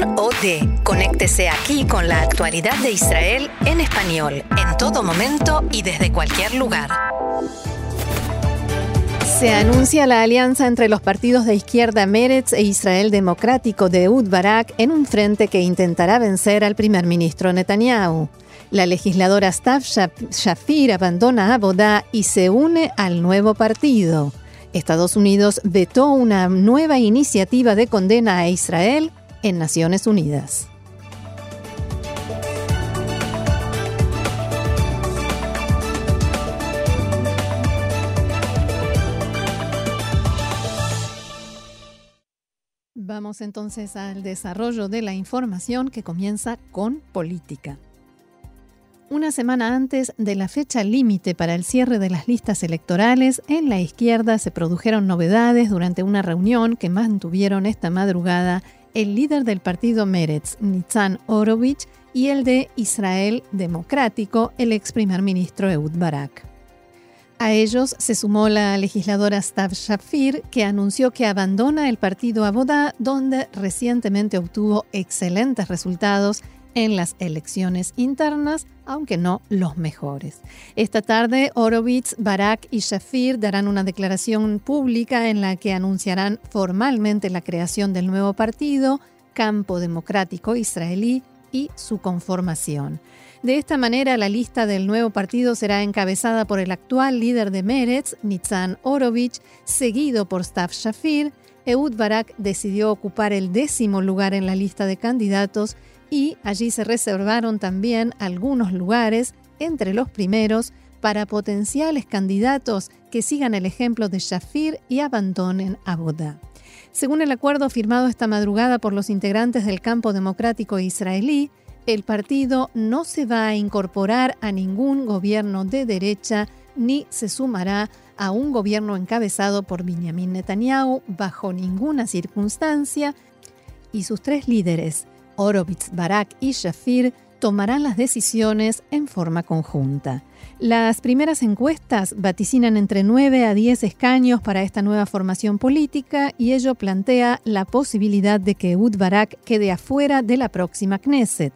Con o de. Conéctese aquí con la actualidad de Israel en español, en todo momento y desde cualquier lugar. Se anuncia la alianza entre los partidos de izquierda Meretz e Israel Democrático de Ud Barak en un frente que intentará vencer al primer ministro Netanyahu. La legisladora Stav Shafir abandona Abodá y se une al nuevo partido. Estados Unidos vetó una nueva iniciativa de condena a Israel en Naciones Unidas. Vamos entonces al desarrollo de la información que comienza con política. Una semana antes de la fecha límite para el cierre de las listas electorales, en la izquierda se produjeron novedades durante una reunión que mantuvieron esta madrugada el líder del partido Meretz, Nitzan Orovich, y el de Israel Democrático, el ex primer ministro Eud Barak. A ellos se sumó la legisladora Stav Shafir, que anunció que abandona el partido Abodá, donde recientemente obtuvo excelentes resultados en las elecciones internas, aunque no los mejores. Esta tarde, Horowitz, Barak y Shafir darán una declaración pública en la que anunciarán formalmente la creación del nuevo partido, Campo Democrático Israelí, y su conformación. De esta manera, la lista del nuevo partido será encabezada por el actual líder de Meretz, Nitzan Orovich, seguido por Stav Shafir. Eud Barak decidió ocupar el décimo lugar en la lista de candidatos y allí se reservaron también algunos lugares entre los primeros para potenciales candidatos que sigan el ejemplo de Shafir y abandonen Abodá. Según el acuerdo firmado esta madrugada por los integrantes del campo democrático israelí, el partido no se va a incorporar a ningún gobierno de derecha ni se sumará a un gobierno encabezado por Benjamin Netanyahu bajo ninguna circunstancia y sus tres líderes, Orovitz, Barak y Shafir, tomarán las decisiones en forma conjunta. Las primeras encuestas vaticinan entre 9 a 10 escaños para esta nueva formación política y ello plantea la posibilidad de que Ud Barak quede afuera de la próxima Knesset.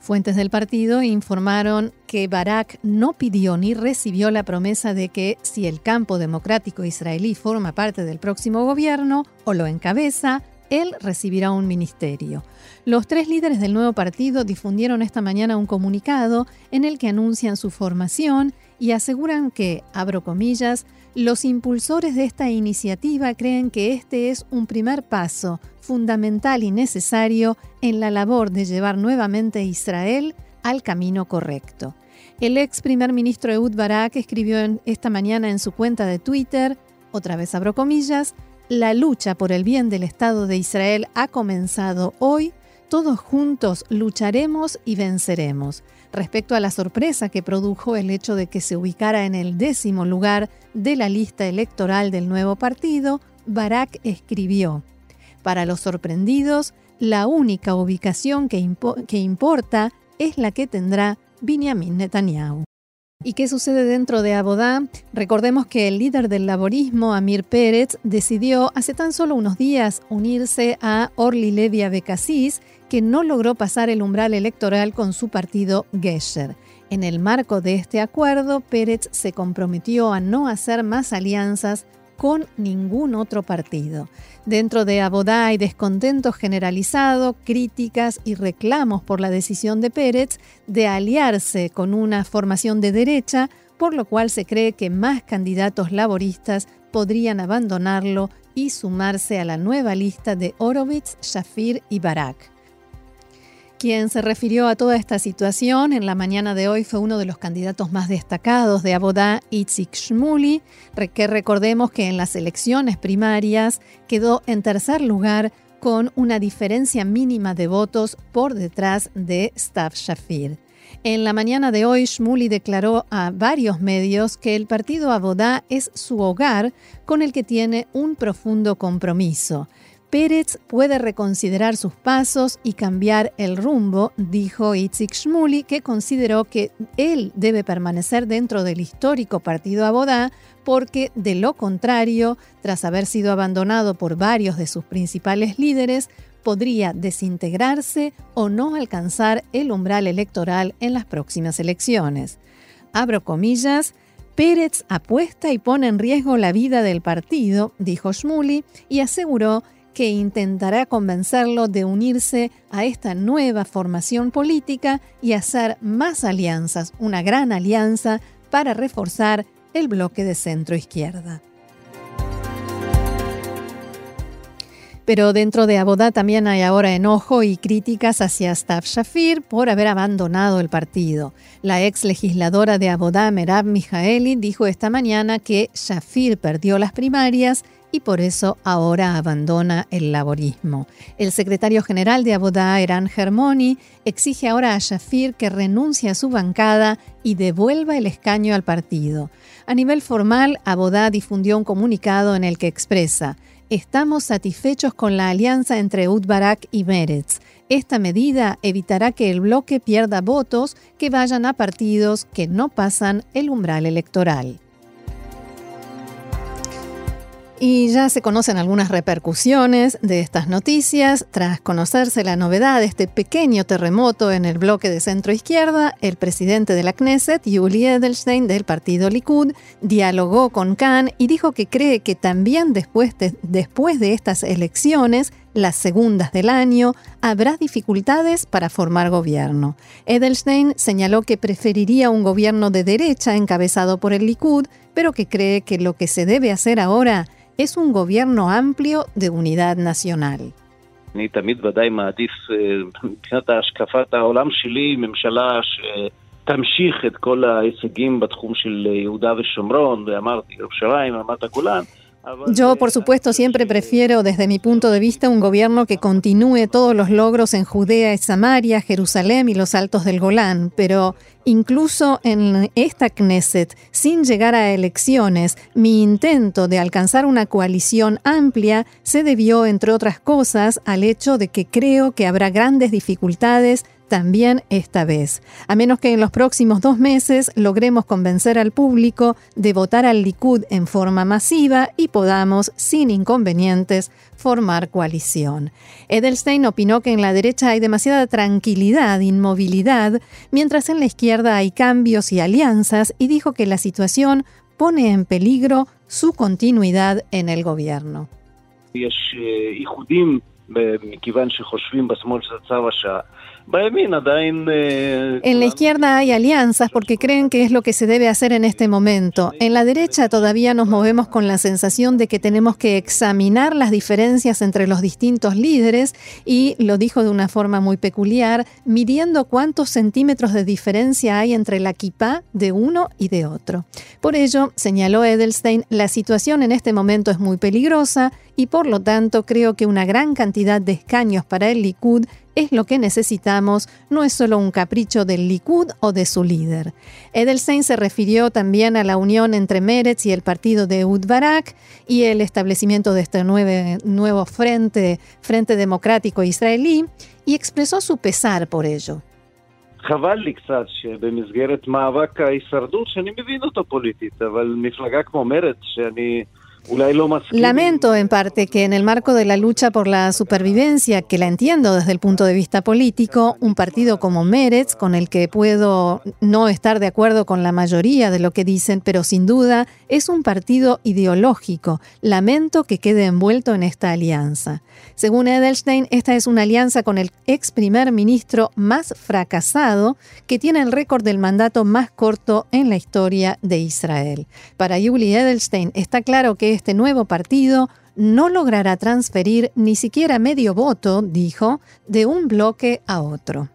Fuentes del partido informaron que Barak no pidió ni recibió la promesa de que si el campo democrático israelí forma parte del próximo gobierno o lo encabeza, él recibirá un ministerio. Los tres líderes del nuevo partido difundieron esta mañana un comunicado en el que anuncian su formación y aseguran que, abro comillas, los impulsores de esta iniciativa creen que este es un primer paso fundamental y necesario en la labor de llevar nuevamente a Israel al camino correcto. El ex primer ministro Eud Barak escribió esta mañana en su cuenta de Twitter, otra vez abro comillas, la lucha por el bien del Estado de Israel ha comenzado hoy todos juntos lucharemos y venceremos. Respecto a la sorpresa que produjo el hecho de que se ubicara en el décimo lugar de la lista electoral del nuevo partido, Barak escribió, Para los sorprendidos, la única ubicación que, importa es la que tendrá Benjamin Netanyahu. ¿Y qué sucede dentro de Abodá? Recordemos que el líder del laborismo, Amir Pérez, decidió hace tan solo unos días unirse a Orly Levia Becasis, que no logró pasar el umbral electoral con su partido Gesher. En el marco de este acuerdo, Pérez se comprometió a no hacer más alianzas con ningún otro partido. Dentro de Abodá hay descontento generalizado, críticas y reclamos por la decisión de Pérez de aliarse con una formación de derecha, por lo cual se cree que más candidatos laboristas podrían abandonarlo y sumarse a la nueva lista de Horowitz, Shafir y Barak. Quien se refirió a toda esta situación en la mañana de hoy fue uno de los candidatos más destacados de Abodá, Itzik Shmuli, que recordemos que en las elecciones primarias quedó en tercer lugar con una diferencia mínima de votos por detrás de Stav Shafir. En la mañana de hoy, Shmuli declaró a varios medios que el partido Abodá es su hogar con el que tiene un profundo compromiso. Pérez puede reconsiderar sus pasos y cambiar el rumbo, dijo Itzik Shmuli, que consideró que él debe permanecer dentro del histórico partido Abodá, porque de lo contrario, tras haber sido abandonado por varios de sus principales líderes, podría desintegrarse o no alcanzar el umbral electoral en las próximas elecciones. Abro comillas, Pérez apuesta y pone en riesgo la vida del partido, dijo Shmuli, y aseguró que intentará convencerlo de unirse a esta nueva formación política y hacer más alianzas, una gran alianza para reforzar el bloque de centro izquierda. Pero dentro de Abodá también hay ahora enojo y críticas hacia Stav Shafir por haber abandonado el partido. La ex legisladora de Abodá, Merab Mijaeli, dijo esta mañana que Shafir perdió las primarias y por eso ahora abandona el laborismo. El secretario general de Abodá, Eran Germoni, exige ahora a Shafir que renuncie a su bancada y devuelva el escaño al partido. A nivel formal, Abodá difundió un comunicado en el que expresa Estamos satisfechos con la alianza entre Udbarak y Meretz. Esta medida evitará que el bloque pierda votos que vayan a partidos que no pasan el umbral electoral. Y ya se conocen algunas repercusiones de estas noticias. Tras conocerse la novedad de este pequeño terremoto en el bloque de centro izquierda, el presidente de la Knesset, Yuli Edelstein, del partido Likud, dialogó con Khan y dijo que cree que también después de, después de estas elecciones, las segundas del año, habrá dificultades para formar gobierno. Edelstein señaló que preferiría un gobierno de derecha encabezado por el Likud, pero que cree que lo que se debe hacer ahora es un gobierno amplio de unidad nacional. תמשיך את כל ההישגים בתחום של יהודה ושומרון, ואמרתי ירושלים, רמת הגולן, yo, por supuesto, siempre prefiero, desde mi punto de vista, un gobierno que continúe todos los logros en Judea y Samaria, Jerusalén y los altos del Golán, pero incluso en esta Knesset, sin llegar a elecciones, mi intento de alcanzar una coalición amplia se debió, entre otras cosas, al hecho de que creo que habrá grandes dificultades también esta vez, a menos que en los próximos dos meses logremos convencer al público de votar al Likud en forma masiva y podamos, sin inconvenientes, formar coalición. Edelstein opinó que en la derecha hay demasiada tranquilidad, inmovilidad, mientras en la izquierda hay cambios y alianzas, y dijo que la situación pone en peligro su continuidad en el gobierno. En la izquierda hay alianzas porque creen que es lo que se debe hacer en este momento. En la derecha todavía nos movemos con la sensación de que tenemos que examinar las diferencias entre los distintos líderes y, lo dijo de una forma muy peculiar, midiendo cuántos centímetros de diferencia hay entre la kipá de uno y de otro. Por ello, señaló Edelstein, la situación en este momento es muy peligrosa y por lo tanto creo que una gran cantidad de escaños para el Likud es lo que necesitamos, no es solo un capricho del Likud o de su líder. Edelstein se refirió también a la unión entre Meretz y el partido de Ud Barak y el establecimiento de este nuevo frente, frente democrático israelí y expresó su pesar por ello. Lamento en parte que en el marco de la lucha por la supervivencia, que la entiendo desde el punto de vista político, un partido como Meretz, con el que puedo no estar de acuerdo con la mayoría de lo que dicen, pero sin duda es un partido ideológico. Lamento que quede envuelto en esta alianza. Según Edelstein, esta es una alianza con el ex primer ministro más fracasado que tiene el récord del mandato más corto en la historia de Israel. Para Yuli Edelstein está claro que este nuevo partido no logrará transferir ni siquiera medio voto, dijo, de un bloque a otro.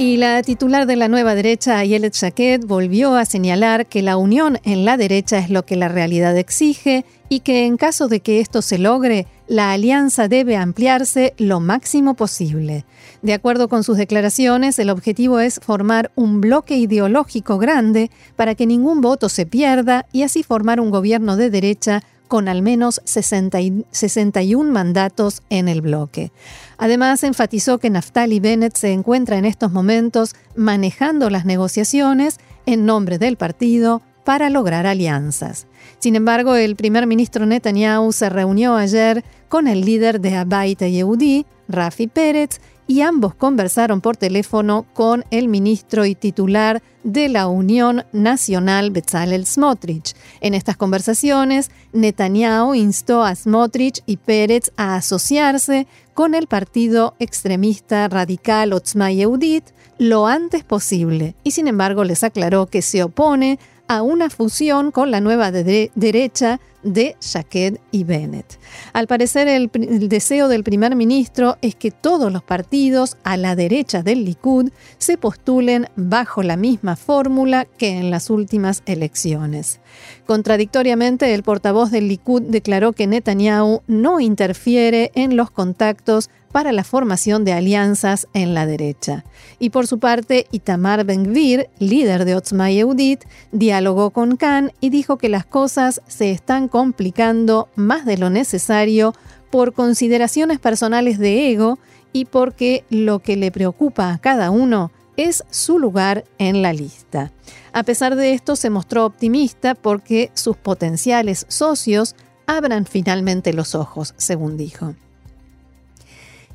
Y la titular de la nueva derecha, Ayelet Shaked, volvió a señalar que la unión en la derecha es lo que la realidad exige y que en caso de que esto se logre, la alianza debe ampliarse lo máximo posible. De acuerdo con sus declaraciones, el objetivo es formar un bloque ideológico grande para que ningún voto se pierda y así formar un gobierno de derecha con al menos 61 mandatos en el bloque. Además, enfatizó que Naftali Bennett se encuentra en estos momentos manejando las negociaciones en nombre del partido para lograr alianzas. Sin embargo, el primer ministro Netanyahu se reunió ayer con el líder de Abaita Yehudi, Rafi Pérez, y ambos conversaron por teléfono con el ministro y titular de la Unión Nacional Bezalel Smotrich. En estas conversaciones, Netanyahu instó a Smotrich y Pérez a asociarse con el partido extremista radical Otzma Yehudit lo antes posible y sin embargo les aclaró que se opone a una fusión con la nueva derecha de Shaked y Bennett. Al parecer, el, el, deseo del primer ministro es que todos los partidos a la derecha del Likud se postulen bajo la misma fórmula que en las últimas elecciones. Contradictoriamente, el portavoz del Likud declaró que Netanyahu no interfiere en los contactos para la formación de alianzas en la derecha. Y por su parte, Itamar Ben-Gvir, líder de Otzma Yehudit, dialogó con Khan y dijo que las cosas se están complicando más de lo necesario por consideraciones personales de ego y porque lo que le preocupa a cada uno es su lugar en la lista. A pesar de esto, se mostró optimista porque sus potenciales socios abran finalmente los ojos, según dijo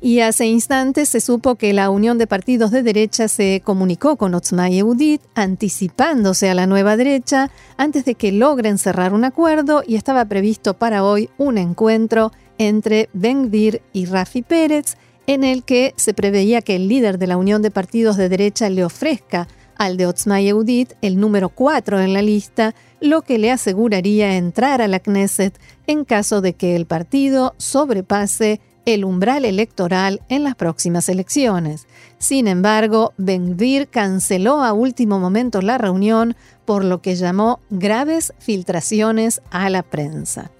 y hace instantes se supo que la Unión de Partidos de Derecha se comunicó con Otzma Yehudit anticipándose a la nueva derecha antes de que logren cerrar un acuerdo y estaba previsto para hoy un encuentro entre Ben Gvir y Rafi Pérez en el que se preveía que el líder de la Unión de Partidos de Derecha le ofrezca al de Otzma Yehudit el número 4 en la lista, lo que le aseguraría entrar a la Knesset en caso de que el partido sobrepase el umbral electoral en las próximas elecciones. Sin embargo, Ben-Gvir canceló a último momento la reunión por lo que llamó graves filtraciones a la prensa.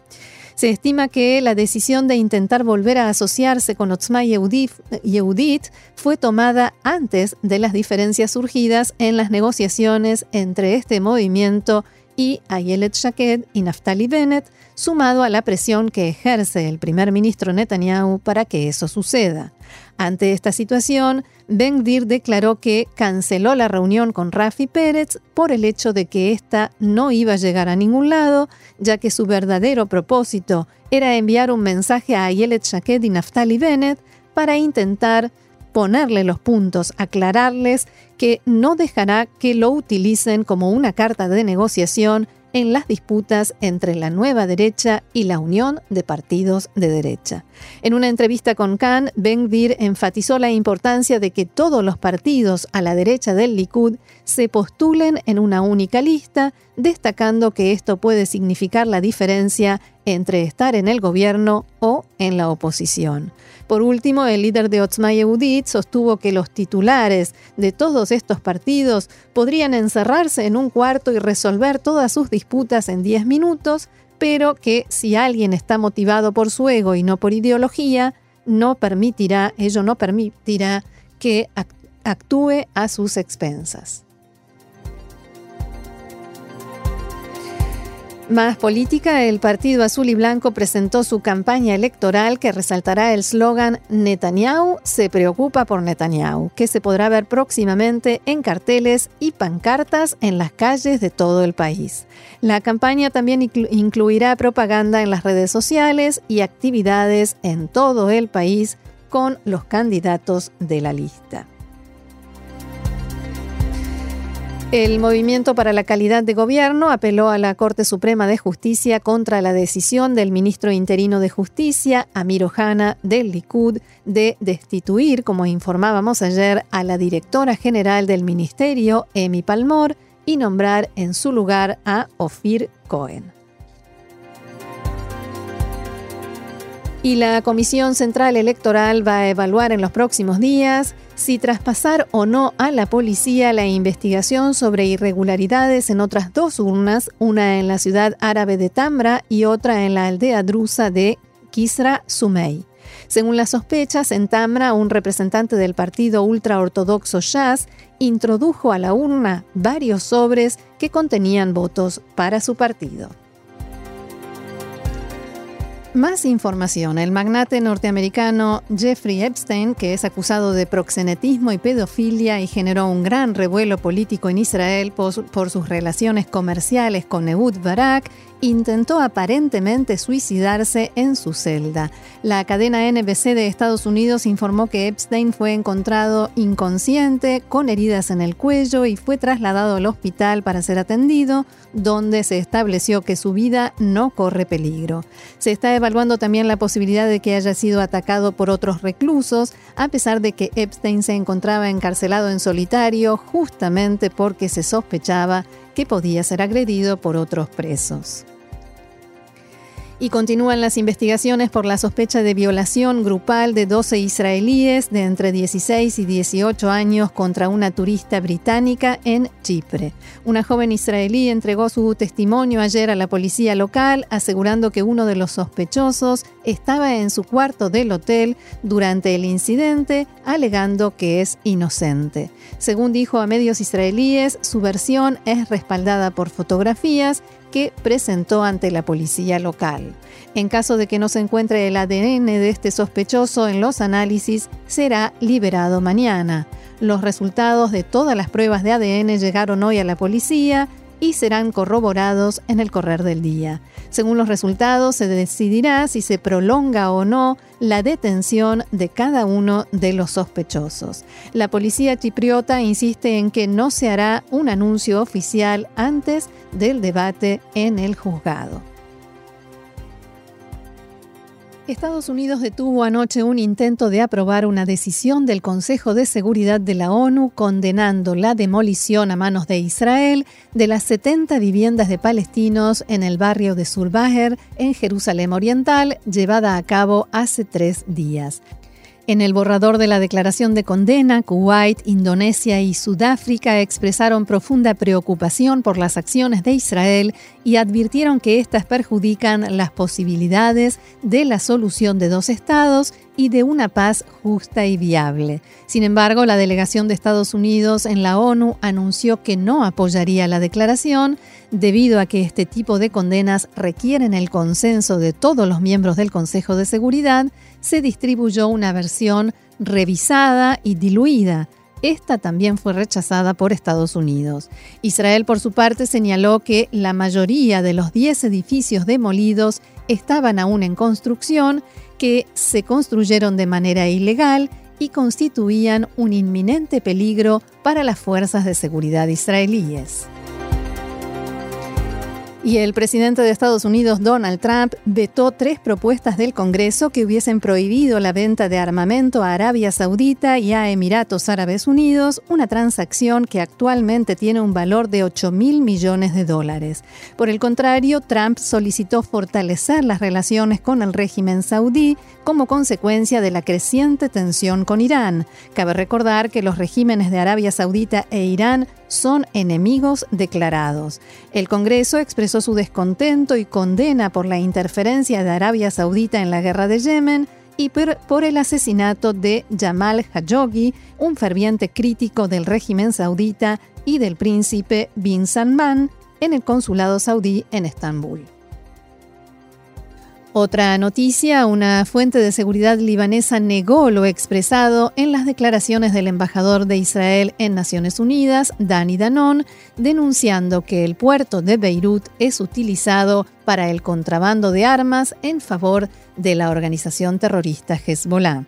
Se estima que la decisión de intentar volver a asociarse con Otzma Yehudit fue tomada antes de las diferencias surgidas en las negociaciones entre este movimiento y Ayelet Shaked y Naftali Bennett, sumado a la presión que ejerce el primer ministro Netanyahu para que eso suceda. Ante esta situación, Ben Dir declaró que canceló la reunión con Rafi Pérez por el hecho de que ésta no iba a llegar a ningún lado, ya que su verdadero propósito era enviar un mensaje a Ayelet Shaked y Naftali Bennett para intentar ponerle los puntos, aclararles que no dejará que lo utilicen como una carta de negociación en las disputas entre la nueva derecha y la Unión de Partidos de Derecha. En una entrevista con Khan, Ben Gvir enfatizó la importancia de que todos los partidos a la derecha del Likud se postulen en una única lista, destacando que esto puede significar la diferencia entre estar en el gobierno o en la oposición. Por último, el líder de Otzma Yehudit sostuvo que los titulares de todos estos partidos podrían encerrarse en un cuarto y resolver todas sus disputas en 10 minutos, pero que si alguien está motivado por su ego y no por ideología, no permitirá, ello no permitirá que actúe a sus expensas. Más política, el Partido Azul y Blanco presentó su campaña electoral que resaltará el slogan Netanyahu se preocupa por Netanyahu, que se podrá ver próximamente en carteles y pancartas en las calles de todo el país. La campaña también incluirá propaganda en las redes sociales y actividades en todo el país con los candidatos de la lista. El Movimiento para la Calidad de Gobierno apeló a la Corte Suprema de Justicia contra la decisión del ministro interino de Justicia, Amir Ohana, del Likud, de destituir, como informábamos ayer, a la directora general del ministerio, Emi Palmor, y nombrar en su lugar a Ofir Cohen. Y la Comisión Central Electoral va a evaluar en los próximos días si traspasar o no a la policía la investigación sobre irregularidades en otras dos urnas, una en la ciudad árabe de Tambra y otra en la aldea drusa de Kisra Sumei. Según las sospechas, en Tamra un representante del partido ultraortodoxo Shas introdujo a la urna varios sobres que contenían votos para su partido. Más información. El magnate norteamericano Jeffrey Epstein, que es acusado de proxenetismo y pedofilia y generó un gran revuelo político en Israel por, sus relaciones comerciales con Ehud Barak, intentó aparentemente suicidarse en su celda. La cadena NBC de Estados Unidos informó que Epstein fue encontrado inconsciente, con heridas en el cuello y fue trasladado al hospital para ser atendido, donde se estableció que su vida no corre peligro. Se está evaluando también la posibilidad de que haya sido atacado por otros reclusos, a pesar de que Epstein se encontraba encarcelado en solitario justamente porque se sospechaba que podía ser agredido por otros presos y continúan las investigaciones por la sospecha de violación grupal de 12 israelíes de entre 16 y 18 años contra una turista británica en Chipre. Una joven israelí entregó su testimonio ayer a la policía local asegurando que uno de los sospechosos estaba en su cuarto del hotel durante el incidente, alegando que es inocente. Según dijo a medios israelíes, su versión es respaldada por fotografías que presentó ante la policía local. En caso de que no se encuentre el ADN de este sospechoso en los análisis, será liberado mañana. Los resultados de todas las pruebas de ADN llegaron hoy a la policía y serán corroborados en el correr del día. Según los resultados, se decidirá si se prolonga o no la detención de cada uno de los sospechosos. La policía chipriota insiste en que no se hará un anuncio oficial antes del debate en el juzgado. Estados Unidos detuvo anoche un intento de aprobar una decisión del Consejo de Seguridad de la ONU condenando la demolición a manos de Israel de las 70 viviendas de palestinos en el barrio de Surbaher, en Jerusalén Oriental, llevada a cabo hace tres días. En el borrador de la declaración de condena, Kuwait, Indonesia y Sudáfrica expresaron profunda preocupación por las acciones de Israel y advirtieron que éstas perjudican las posibilidades de la solución de dos estados y de una paz justa y viable. Sin embargo, la delegación de Estados Unidos en la ONU anunció que no apoyaría la declaración debido a que este tipo de condenas requieren el consenso de todos los miembros del Consejo de Seguridad, se distribuyó una versión revisada y diluida. Esta también fue rechazada por Estados Unidos. Israel, por su parte, señaló que la mayoría de los 10 edificios demolidos estaban aún en construcción que se construyeron de manera ilegal y constituían un inminente peligro para las fuerzas de seguridad israelíes. Y el presidente de Estados Unidos, Donald Trump, vetó tres propuestas del Congreso que hubiesen prohibido la venta de armamento a Arabia Saudita y a Emiratos Árabes Unidos, una transacción que actualmente tiene un valor de 8 mil millones de dólares. Por el contrario, Trump solicitó fortalecer las relaciones con el régimen saudí como consecuencia de la creciente tensión con Irán. Cabe recordar que los regímenes de Arabia Saudita e Irán son enemigos declarados. El Congreso expresó su descontento y condena por la interferencia de Arabia Saudita en la guerra de Yemen y por, el asesinato de Jamal Khashoggi, un ferviente crítico del régimen saudita y del príncipe bin Salman en el consulado saudí en Estambul. Otra noticia, una fuente de seguridad libanesa negó lo expresado en las declaraciones del embajador de Israel en Naciones Unidas, Dani Danon, denunciando que el puerto de Beirut es utilizado para el contrabando de armas en favor de la organización terrorista Hezbollah.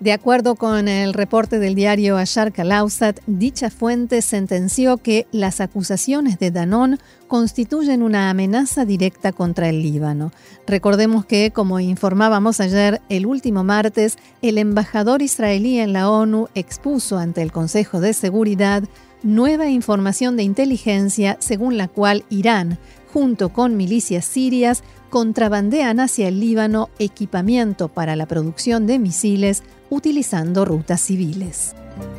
De acuerdo con el reporte del diario Ashar Kalausat, dicha fuente sentenció que las acusaciones de Danone constituyen una amenaza directa contra el Líbano. Recordemos que, como informábamos ayer, el último martes, el embajador israelí en la ONU expuso ante el Consejo de Seguridad nueva información de inteligencia según la cual Irán, junto con milicias sirias, contrabandean hacia el Líbano equipamiento para la producción de misiles utilizando rutas civiles.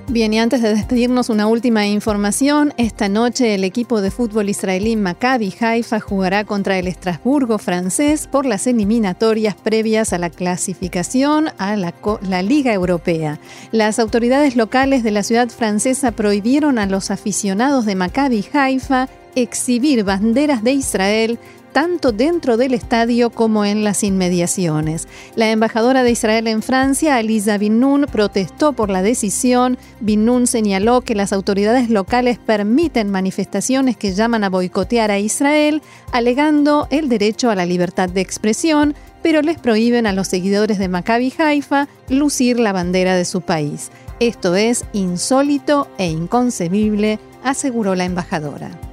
Bien, y antes de despedirnos, una última información. Esta noche el equipo de fútbol israelí Maccabi Haifa jugará contra el Estrasburgo francés por las eliminatorias previas a la clasificación a la, la, Liga Europea. Las autoridades locales de la ciudad francesa prohibieron a los aficionados de Maccabi Haifa exhibir banderas de Israel tanto dentro del estadio como en las inmediaciones. La embajadora de Israel en Francia, Alisa Bin protestó por la decisión. Bin señaló que las autoridades locales permiten manifestaciones que llaman a boicotear a Israel, alegando el derecho a la libertad de expresión, pero les prohíben a los seguidores de Maccabi Haifa lucir la bandera de su país. Esto es insólito e inconcebible, aseguró la embajadora.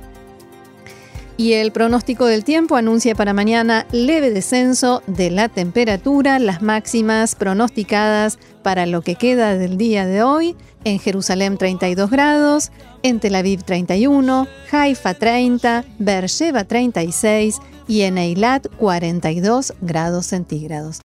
Y el pronóstico del tiempo anuncia para mañana leve descenso de la temperatura, las máximas pronosticadas para lo que queda del día de hoy, en Jerusalén 32 grados, en Tel Aviv 31, Haifa 30, Beersheba 36 y en Eilat 42 grados centígrados.